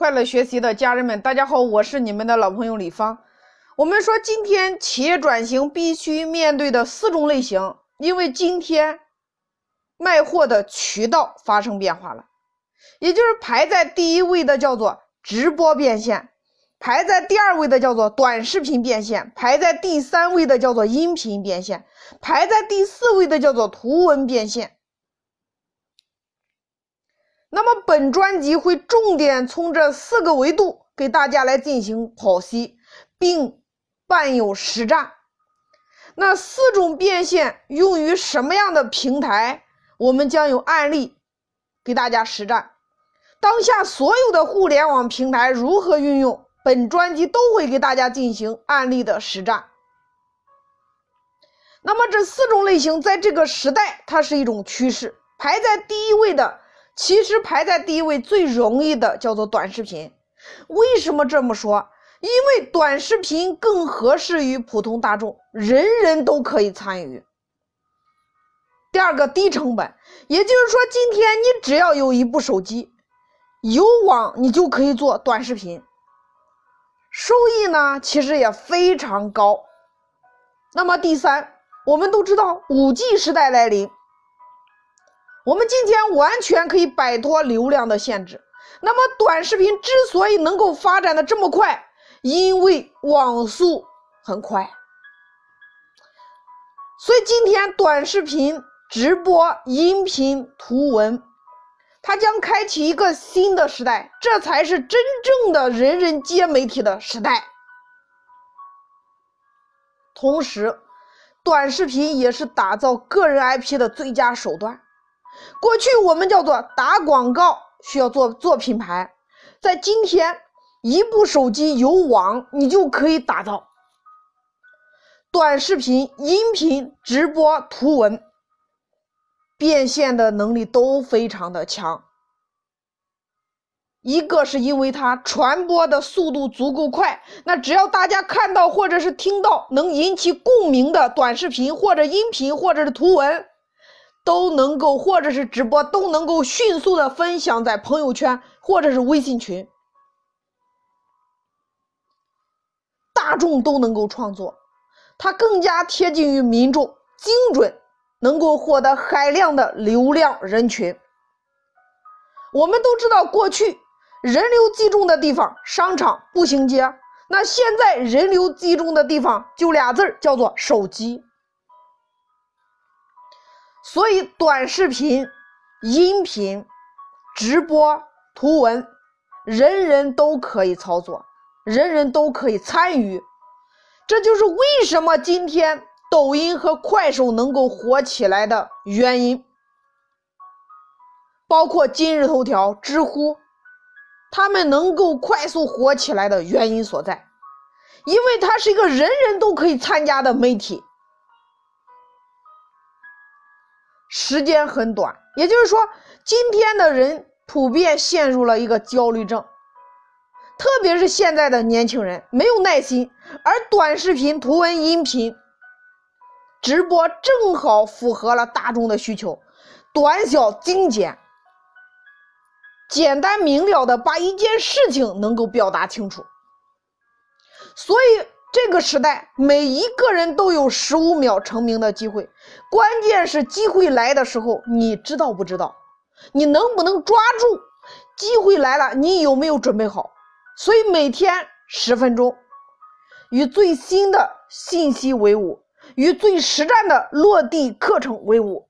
快乐学习的家人们，大家好，我是你们的老朋友李芳。我们说今天企业转型必须面对的四种类型，因为今天卖货的渠道发生变化了，也就是排在第一位的叫做直播变现，排在第二位的叫做短视频变现，排在第三位的叫做音频变现，排在第四位的叫做图文变现。那么本专辑会重点从这四个维度给大家来进行剖析，并伴有实战。那四种变现用于什么样的平台？我们将有案例给大家实战。当下所有的互联网平台如何运用？本专辑都会给大家进行案例的实战。那么这四种类型在这个时代，它是一种趋势，排在第一位的。其实排在第一位最容易的叫做短视频，为什么这么说？因为短视频更合适于普通大众，人人都可以参与。第二个低成本，也就是说，今天你只要有一部手机，有网，你就可以做短视频，收益呢其实也非常高。那么第三，我们都知道五 G 时代来临。我们今天完全可以摆脱流量的限制。那么，短视频之所以能够发展的这么快，因为网速很快。所以，今天短视频、直播、音频、图文，它将开启一个新的时代，这才是真正的人人皆媒体的时代。同时，短视频也是打造个人 IP 的最佳手段。过去我们叫做打广告，需要做做品牌，在今天，一部手机有网，你就可以打造短视频、音频、直播、图文变现的能力都非常的强。一个是因为它传播的速度足够快，那只要大家看到或者是听到能引起共鸣的短视频或者音频或者是图文。都能够，或者是直播，都能够迅速的分享在朋友圈或者是微信群，大众都能够创作，它更加贴近于民众，精准，能够获得海量的流量人群。我们都知道，过去人流集中的地方，商场、步行街，那现在人流集中的地方就俩字儿，叫做手机。所以，短视频、音频、直播、图文，人人都可以操作，人人都可以参与。这就是为什么今天抖音和快手能够火起来的原因，包括今日头条、知乎，他们能够快速火起来的原因所在，因为它是一个人人都可以参加的媒体。时间很短，也就是说，今天的人普遍陷入了一个焦虑症，特别是现在的年轻人没有耐心，而短视频、图文、音频、直播正好符合了大众的需求，短小精简，简单明了的把一件事情能够表达清楚，所以。这个时代，每一个人都有十五秒成名的机会，关键是机会来的时候，你知道不知道？你能不能抓住？机会来了，你有没有准备好？所以每天十分钟，与最新的信息为伍，与最实战的落地课程为伍。